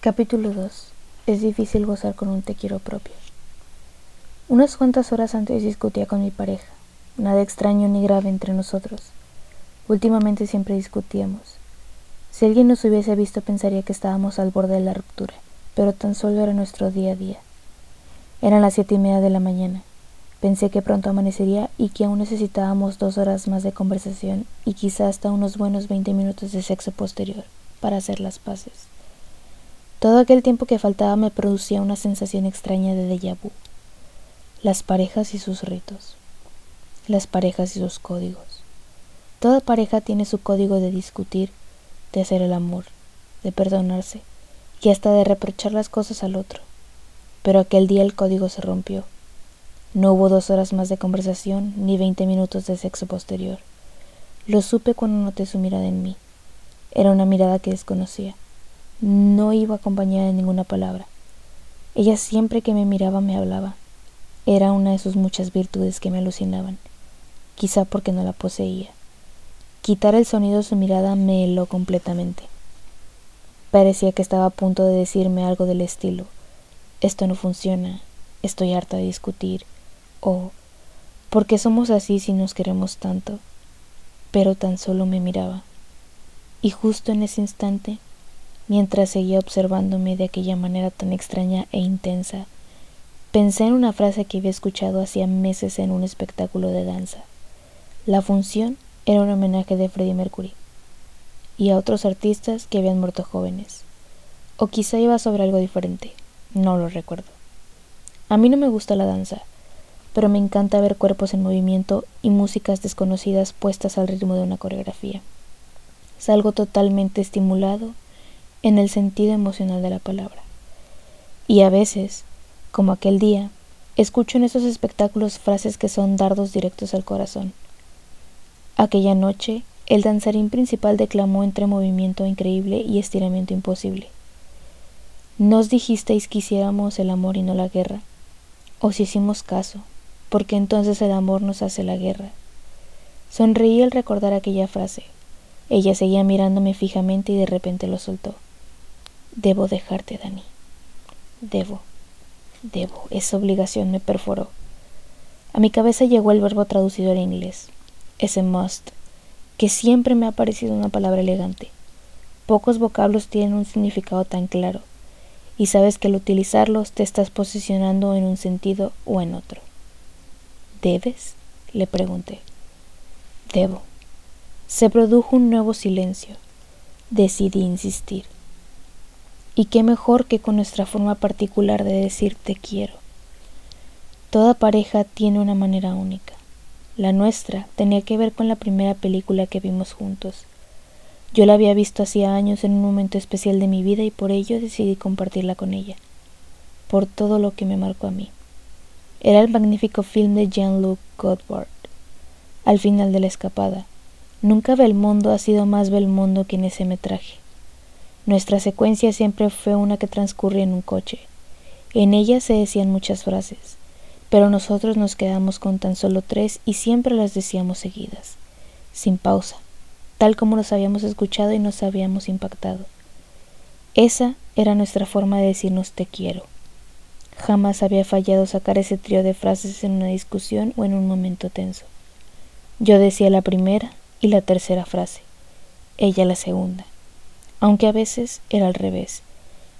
Capítulo 2. Es difícil gozar con un te quiero propio. Unas cuantas horas antes discutía con mi pareja. Nada extraño ni grave entre nosotros. Últimamente siempre discutíamos. Si alguien nos hubiese visto pensaría que estábamos al borde de la ruptura, pero tan solo era nuestro día a día. Eran las siete y media de la mañana. Pensé que pronto amanecería y que aún necesitábamos dos horas más de conversación y quizá hasta unos buenos veinte minutos de sexo posterior para hacer las paces. Todo aquel tiempo que faltaba me producía una sensación extraña de déjà vu. Las parejas y sus ritos. Las parejas y sus códigos. Toda pareja tiene su código de discutir, de hacer el amor, de perdonarse y hasta de reprochar las cosas al otro. Pero aquel día el código se rompió. No hubo dos horas más de conversación ni veinte minutos de sexo posterior. Lo supe cuando noté su mirada en mí. Era una mirada que desconocía no iba acompañada de ninguna palabra. Ella siempre que me miraba me hablaba. Era una de sus muchas virtudes que me alucinaban, quizá porque no la poseía. Quitar el sonido de su mirada me heló completamente. Parecía que estaba a punto de decirme algo del estilo esto no funciona, estoy harta de discutir, o ¿por qué somos así si nos queremos tanto? Pero tan solo me miraba. Y justo en ese instante mientras seguía observándome de aquella manera tan extraña e intensa. Pensé en una frase que había escuchado hacía meses en un espectáculo de danza. La función era un homenaje de Freddie Mercury y a otros artistas que habían muerto jóvenes. O quizá iba sobre algo diferente, no lo recuerdo. A mí no me gusta la danza, pero me encanta ver cuerpos en movimiento y músicas desconocidas puestas al ritmo de una coreografía. Salgo totalmente estimulado en el sentido emocional de la palabra. Y a veces, como aquel día, escucho en esos espectáculos frases que son dardos directos al corazón. Aquella noche, el danzarín principal declamó entre movimiento increíble y estiramiento imposible. Nos dijisteis que hiciéramos el amor y no la guerra. Os hicimos caso, porque entonces el amor nos hace la guerra. Sonreí al recordar aquella frase. Ella seguía mirándome fijamente y de repente lo soltó. Debo dejarte, Dani. Debo, debo. Esa obligación me perforó. A mi cabeza llegó el verbo traducido al inglés, ese must, que siempre me ha parecido una palabra elegante. Pocos vocablos tienen un significado tan claro, y sabes que al utilizarlos te estás posicionando en un sentido o en otro. ¿Debes? le pregunté. Debo. Se produjo un nuevo silencio. Decidí insistir. Y qué mejor que con nuestra forma particular de decir te quiero. Toda pareja tiene una manera única. La nuestra tenía que ver con la primera película que vimos juntos. Yo la había visto hacía años en un momento especial de mi vida y por ello decidí compartirla con ella, por todo lo que me marcó a mí. Era el magnífico film de Jean-Luc Godard. Al final de la escapada, nunca Belmondo ha sido más Belmondo que en ese metraje. Nuestra secuencia siempre fue una que transcurría en un coche. En ella se decían muchas frases, pero nosotros nos quedamos con tan solo tres y siempre las decíamos seguidas, sin pausa, tal como nos habíamos escuchado y nos habíamos impactado. Esa era nuestra forma de decirnos te quiero. Jamás había fallado sacar ese trío de frases en una discusión o en un momento tenso. Yo decía la primera y la tercera frase, ella la segunda aunque a veces era al revés.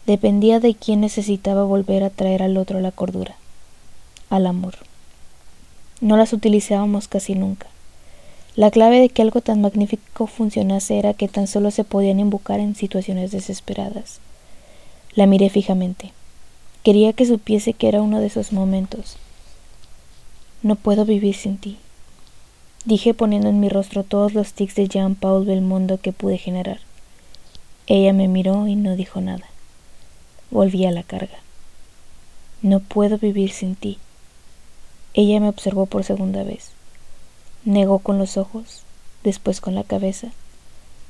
Dependía de quién necesitaba volver a traer al otro la cordura, al amor. No las utilizábamos casi nunca. La clave de que algo tan magnífico funcionase era que tan solo se podían invocar en situaciones desesperadas. La miré fijamente. Quería que supiese que era uno de esos momentos. No puedo vivir sin ti, dije poniendo en mi rostro todos los tics de Jean-Paul Belmondo que pude generar. Ella me miró y no dijo nada. Volví a la carga. No puedo vivir sin ti. Ella me observó por segunda vez. Negó con los ojos, después con la cabeza,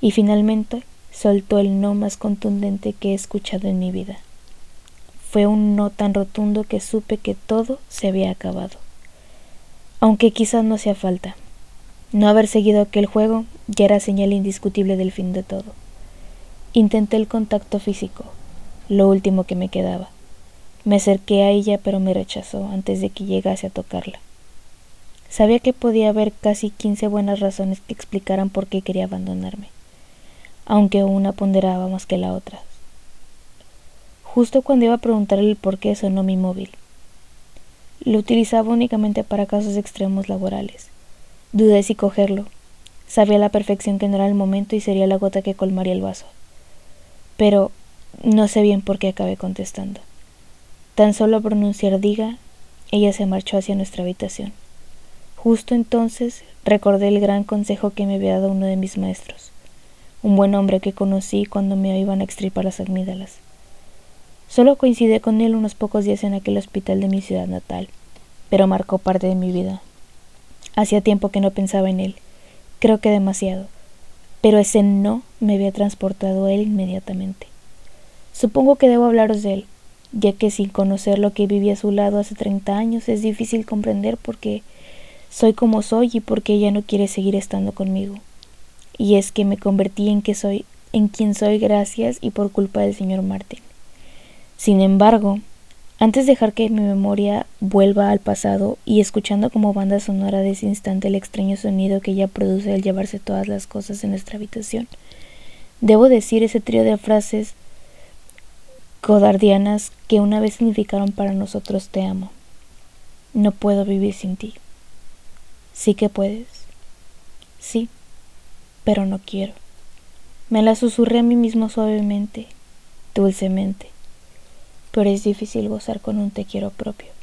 y finalmente soltó el no más contundente que he escuchado en mi vida. Fue un no tan rotundo que supe que todo se había acabado. Aunque quizás no hacía falta. No haber seguido aquel juego ya era señal indiscutible del fin de todo. Intenté el contacto físico, lo último que me quedaba. Me acerqué a ella, pero me rechazó antes de que llegase a tocarla. Sabía que podía haber casi quince buenas razones que explicaran por qué quería abandonarme, aunque una ponderaba más que la otra. Justo cuando iba a preguntarle el por qué sonó mi móvil. Lo utilizaba únicamente para casos extremos laborales. Dudé si cogerlo. Sabía a la perfección que no era el momento y sería la gota que colmaría el vaso. Pero no sé bien por qué acabé contestando. Tan solo pronunciar diga, ella se marchó hacia nuestra habitación. Justo entonces recordé el gran consejo que me había dado uno de mis maestros, un buen hombre que conocí cuando me iban a extirpar las amígdalas. Solo coincidí con él unos pocos días en aquel hospital de mi ciudad natal, pero marcó parte de mi vida. Hacía tiempo que no pensaba en él, creo que demasiado, pero ese no me había transportado a él inmediatamente. Supongo que debo hablaros de él, ya que sin conocer lo que viví a su lado hace treinta años es difícil comprender por qué soy como soy y porque ella no quiere seguir estando conmigo. Y es que me convertí en soy en quien soy gracias y por culpa del señor Martin. Sin embargo, antes de dejar que mi memoria vuelva al pasado y escuchando como banda sonora de ese instante el extraño sonido que ella produce al llevarse todas las cosas en nuestra habitación, debo decir ese trío de frases codardianas que una vez significaron para nosotros te amo. No puedo vivir sin ti. Sí que puedes. Sí, pero no quiero. Me la susurré a mí mismo suavemente, dulcemente, pero es difícil gozar con un te quiero propio.